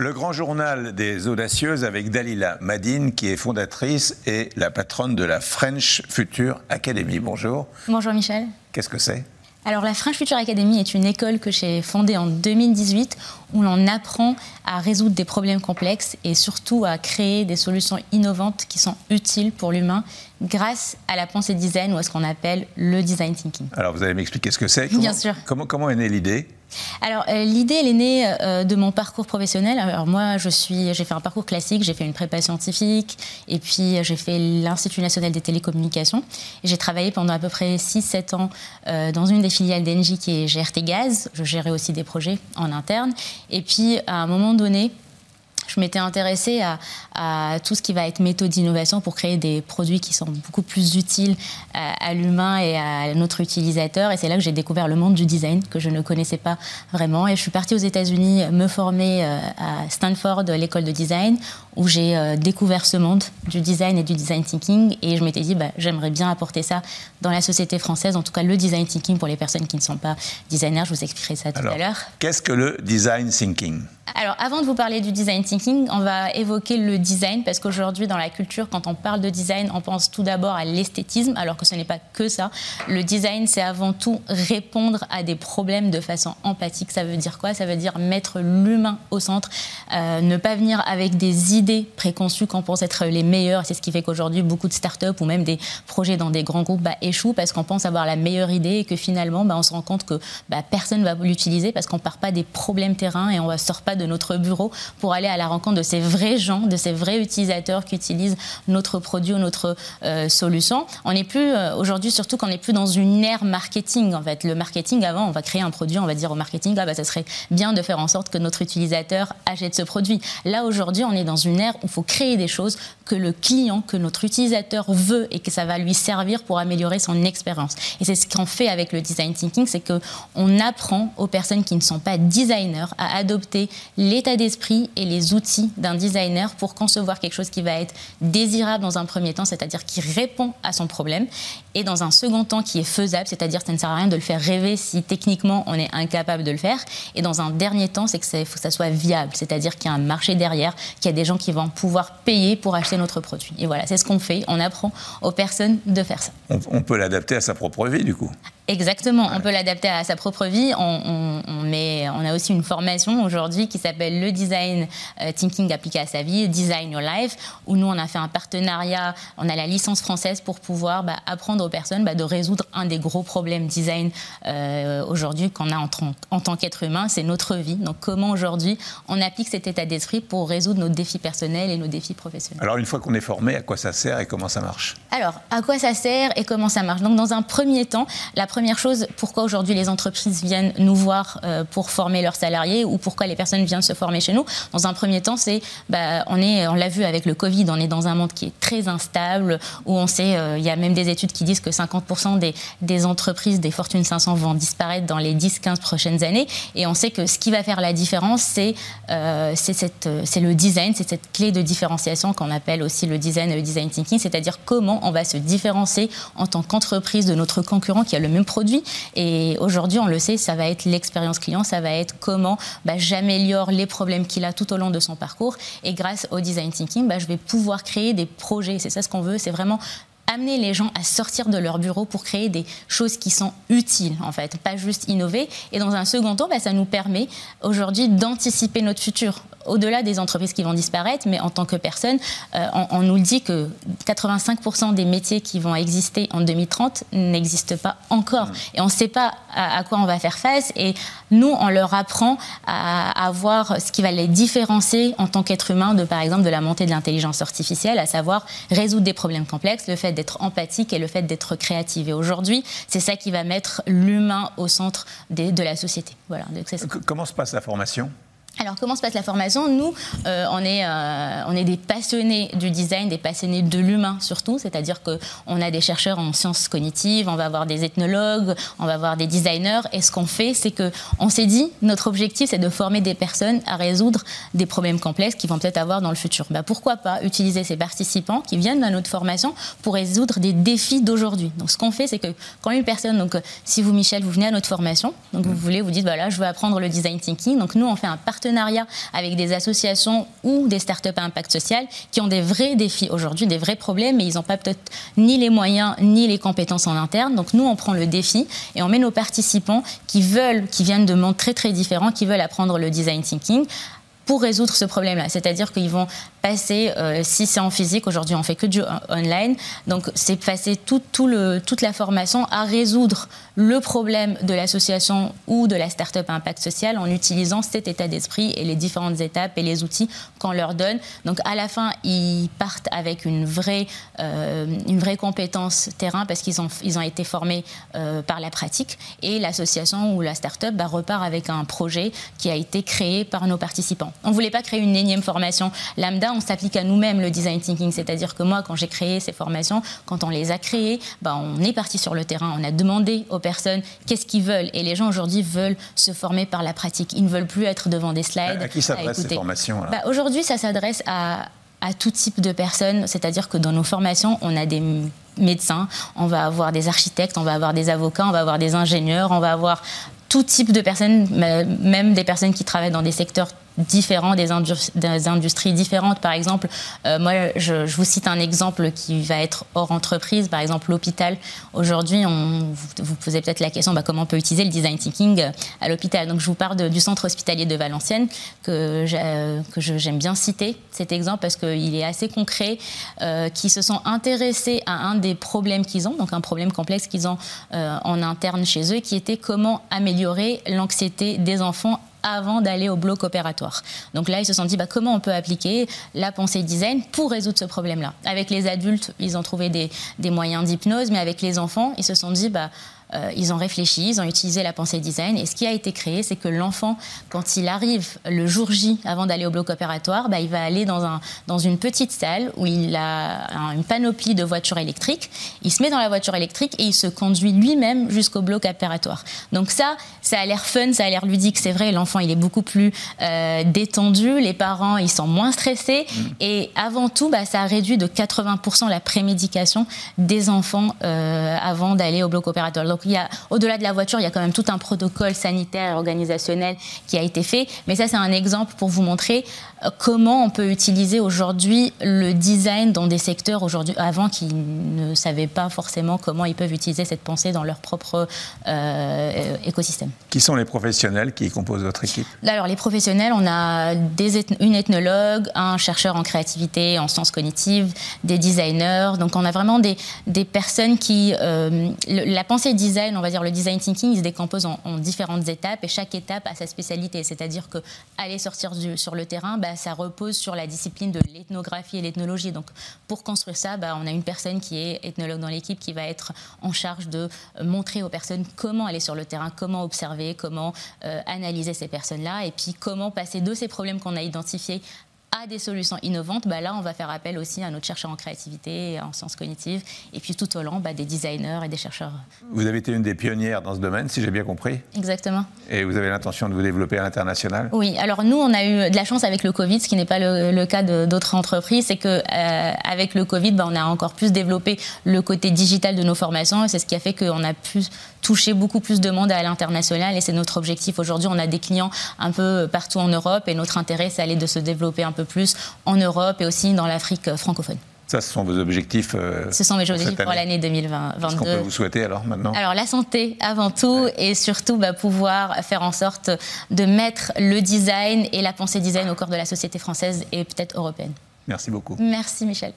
Le grand journal des audacieuses avec Dalila Madine, qui est fondatrice et la patronne de la French Future Academy. Bonjour. Bonjour Michel. Qu'est-ce que c'est? Alors la French Future Academy est une école que j'ai fondée en 2018 où l'on apprend à résoudre des problèmes complexes et surtout à créer des solutions innovantes qui sont utiles pour l'humain grâce à la pensée design ou à ce qu'on appelle le design thinking. Alors vous allez m'expliquer ce que c'est Bien sûr. Comment, comment est née l'idée? Alors euh, l'idée, elle est née euh, de mon parcours professionnel. Alors moi, j'ai fait un parcours classique, j'ai fait une prépa scientifique, et puis euh, j'ai fait l'Institut national des télécommunications. J'ai travaillé pendant à peu près 6-7 ans dans une des filiales d'Engie qui est GRT Gaz. Je gérais aussi des projets en interne. Et puis à un moment donné, je m'étais intéressée à, tout ce qui va être méthode d'innovation pour créer des produits qui sont beaucoup plus utiles à, l'humain et à notre utilisateur. Et c'est là que j'ai découvert le monde du design que je ne connaissais pas vraiment. Et je suis partie aux États-Unis me former euh, à Stanford, l'école de design, où j'ai euh, découvert ce monde du design et du design thinking. Et je m'étais dit, bah, j'aimerais bien apporter ça dans la société française, en tout cas le design thinking pour les personnes qui ne sont pas designers. Je vous expliquerai ça tout à l'heure. Qu'est-ce que le design thinking? Alors, avant de vous parler du design thinking, on va évoquer le design parce qu'aujourd'hui, dans la culture, quand on parle de design, on pense tout d'abord à l'esthétisme, alors que ce n'est pas que ça. Le design, c'est avant tout répondre à des problèmes de façon empathique. Ça veut dire quoi? Ça veut dire mettre l'humain au centre, euh, ne pas venir avec des idées préconçues qu'on pense être les meilleures. C'est ce qui fait qu'aujourd'hui, beaucoup de startups ou même des projets dans des grands groupes bah, échouent parce qu'on pense avoir la meilleure idée et que finalement, bah, on se rend compte que bah, personne ne va l'utiliser parce qu'on part pas des problèmes terrain et on ne sort pas de notre bureau pour aller à la rencontre de ces vrais gens, de ces vrais utilisateurs qui utilisent notre produit ou notre euh, solution. On n'est plus euh, aujourd'hui, surtout qu'on n'est plus dans une ère marketing. En fait, le marketing avant, on va créer un produit, on va dire au marketing, ah, bah, ça serait bien de faire en sorte que notre utilisateur achète ce produit. Là aujourd'hui, on est dans une ère où il faut créer des choses que le client, que notre utilisateur veut et que ça va lui servir pour améliorer son expérience. Et c'est ce qu'on fait avec le design thinking, c'est que on apprend aux personnes qui ne sont pas designers à adopter l'état d'esprit et les outils d'un designer pour concevoir quelque chose qui va être désirable dans un premier temps, c'est-à-dire qui répond à son problème, et dans un second temps qui est faisable, c'est-à-dire ça ne sert à rien de le faire rêver si techniquement on est incapable de le faire, et dans un dernier temps, c'est que ça soit viable, c'est-à-dire qu'il y a un marché derrière, qu'il y a des gens qui vont pouvoir payer pour acheter notre produit. Et voilà, c'est ce qu'on fait, on apprend aux personnes de faire ça. on peut l'adapter à sa propre vie du coup Exactement, on peut l'adapter à sa propre vie. On, met, on, a aussi une formation aujourd'hui qui s'appelle le design euh, thinking appliqué à sa vie, Design Your Life, où nous on a fait un partenariat, on a la licence française pour pouvoir bah, apprendre aux personnes bah, de résoudre un des gros problèmes design euh, aujourd'hui qu'on a en, en tant qu'être humain, c'est notre vie. Donc comment aujourd'hui on applique cet état d'esprit pour résoudre nos défis personnels et nos défis professionnels? Alors une fois qu'on est formé, à quoi ça sert et comment ça marche? Alors à quoi ça sert et comment ça marche? Donc dans un premier temps, la première première chose, pourquoi aujourd'hui les entreprises viennent nous voir euh, pour former leurs salariés ou pourquoi les personnes viennent se former chez nous? Dans un premier temps, c'est, bah, on est, on l'a vu avec le Covid, on est dans un monde qui est très instable, où on sait, euh, il y a même des études qui disent que 50% des, entreprises des Fortune 500 vont disparaître dans les 10-15 prochaines années. Et on sait que ce qui va faire la différence, c'est, euh, le design, c'est cette clé de différenciation qu'on appelle aussi le design le design thinking, c'est-à-dire comment on va se différencier en tant qu'entreprise de notre concurrent qui a le même produit. Et aujourd'hui, on le sait, ça va être l'expérience client, ça va être comment bah, j'améliore les problèmes qu'il a tout au long de son parcours. Et grâce au design thinking, bah, je vais pouvoir créer des projets. C'est ça ce qu'on veut, c'est vraiment amener les gens à sortir de leur bureau pour créer des choses qui sont utiles, en fait, pas juste innover. Et dans un second temps, bah, ça nous permet aujourd'hui d'anticiper notre futur au-delà des entreprises qui vont disparaître, mais en tant que personne, euh, on, nous dit que 85% des métiers qui vont exister en 2030 n'existent pas encore. Mmh. Et on ne sait pas à, quoi on va faire face. Et nous, on leur apprend à, à voir ce qui va les différencier en tant qu'être humain de, par exemple, de la montée de l'intelligence artificielle, à savoir résoudre des problèmes complexes, le fait d'être empathique et le fait d'être créative. Et aujourd'hui, c'est ça qui va mettre l'humain au centre de la société. Voilà. Comment se passe la formation? Alors, comment se passe la formation? Nous, euh, on, est, euh, on est des passionnés du design, des passionnés de l'humain surtout, c'est-à-dire qu'on a des chercheurs en sciences cognitives, on va avoir des ethnologues, on va avoir des designers, et ce qu'on fait, c'est qu'on s'est dit, notre objectif, c'est de former des personnes à résoudre des problèmes complexes qu'ils vont peut-être avoir dans le futur. Bah, pourquoi pas utiliser ces participants qui viennent à notre formation pour résoudre des défis d'aujourd'hui? Donc, ce qu'on fait, c'est que quand une personne, donc si vous, Michel, vous venez à notre formation, donc vous voulez, vous dites, voilà, je veux apprendre le design thinking, donc nous, on fait un partenariat avec des associations ou des startups à impact social qui ont des vrais défis aujourd'hui, des vrais problèmes, mais ils n'ont pas peut-être ni les moyens ni les compétences en interne. Donc nous, on prend le défi et on met nos participants qui veulent, qui viennent de mondes très très différents, qui veulent apprendre le design thinking pour résoudre ce problème-là. C'est-à-dire qu'ils vont passer, euh, si c'est en physique, aujourd'hui on fait que du online, donc c'est passer tout, tout le, toute la formation à résoudre le problème de l'association ou de la start-up à impact social en utilisant cet état d'esprit et les différentes étapes et les outils qu'on leur donne. Donc à la fin, ils partent avec une vraie, euh, une vraie compétence terrain parce qu'ils ont, ils ont été formés euh, par la pratique et l'association ou la start-up bah, repart avec un projet qui a été créé par nos participants. On ne voulait pas créer une énième formation lambda, on s'applique à nous-mêmes le design thinking. C'est-à-dire que moi, quand j'ai créé ces formations, quand on les a créées, bah, on est parti sur le terrain, on a demandé aux personnes qu'est-ce qu'ils veulent. Et les gens aujourd'hui veulent se former par la pratique. Ils ne veulent plus être devant des slides. À qui s'adressent ces formations bah, Aujourd'hui, ça s'adresse à, à tout type de personnes. C'est-à-dire que dans nos formations, on a des médecins, on va avoir des architectes, on va avoir des avocats, on va avoir des ingénieurs, on va avoir tout type de personnes, même des personnes qui travaillent dans des secteurs différents, des, industries différentes. Par exemple, euh, moi, je, vous cite un exemple qui va être hors entreprise. Par exemple, l'hôpital. Aujourd'hui, vous vous posez peut-être la question bah, comment on peut utiliser le design thinking euh, à l'hôpital. Donc, je vous parle du centre hospitalier de Valenciennes que j'aime bien citer cet exemple parce qu'il est assez concret, euh, qui se sont intéressés à un des problèmes qu'ils ont, donc un problème complexe qu'ils ont en interne chez eux, qui était comment améliorer l'anxiété des enfants avant d'aller au bloc opératoire. Donc là, ils se sont dit bah, comment on peut appliquer la pensée design pour résoudre ce problème-là? Avec les adultes, ils ont trouvé des, moyens d'hypnose, mais avec les enfants, ils se sont dit bah, euh, ils ont réfléchi, ils ont utilisé la pensée design. Et ce qui a été créé, c'est que l'enfant, quand il arrive le jour J, avant d'aller au bloc opératoire, bah, il va aller dans, un, dans une petite salle où il a une panoplie de voitures électriques. Il se met dans la voiture électrique et il se conduit lui-même jusqu'au bloc opératoire. Donc ça, ça a l'air fun, ça a l'air ludique, c'est vrai. L'enfant, il est beaucoup plus euh, détendu. Les parents, ils sont moins stressés. Mm. Et avant tout, bah, ça a réduit de 80% la prémédication des enfants euh, avant d'aller au bloc opératoire. Donc a, au-delà de la voiture, il y a quand même tout un protocole sanitaire et organisationnel qui a été fait. Mais ça, c'est un exemple pour vous montrer euh, comment on peut utiliser aujourd'hui le design dans des secteurs aujourd'hui avant qui ne savaient pas forcément comment ils peuvent utiliser cette pensée dans leur propre euh, écosystème. Qui sont les professionnels qui composent votre équipe? Alors les professionnels, on a des une ethnologue, un chercheur en créativité, en sciences cognitives, des designers. Donc on a vraiment des, des personnes qui euh, la pensée design on va dire le design thinking, il se décompose en, différentes étapes et chaque étape a sa spécialité. C'est-à-dire que aller sortir sur le terrain, bah, ça repose sur la discipline de l'ethnographie et l'ethnologie. Donc pour construire ça, bah, on a une personne qui est ethnologue dans l'équipe qui va être en charge de euh, montrer aux personnes comment aller sur le terrain, comment observer, comment euh, analyser ces personnes-là et puis comment passer de ces problèmes qu'on a identifiés à des solutions innovantes, bah là, on va faire appel aussi à notre chercheur en créativité, en sciences cognitives, et puis tout au long, bah, des designers et des chercheurs. Vous avez été une des pionnières dans ce domaine, si j'ai bien compris. Exactement. Et vous avez l'intention de vous développer à l'international? Oui, alors nous, on a eu de la chance avec le Covid, ce qui n'est pas le, cas d'autres entreprises, c'est qu'avec euh, avec le Covid, bah, on a encore plus développé le côté digital de nos formations, et c'est ce qui a fait qu'on a pu toucher beaucoup plus de monde à l'international, et c'est notre objectif. Aujourd'hui, on a des clients un peu partout en Europe, et notre intérêt, c'est aller de se développer un peu plus en Europe et aussi dans l'Afrique francophone. Ça, ce sont vos objectifs euh, Ce sont mes objectifs pour l'année 2022. Qu'est-ce qu'on peut vous souhaiter alors maintenant? Alors la santé avant tout et surtout bah, pouvoir faire en sorte de mettre le design et la pensée design au cœur de la société française et peut-être européenne. Merci beaucoup. Merci Michel.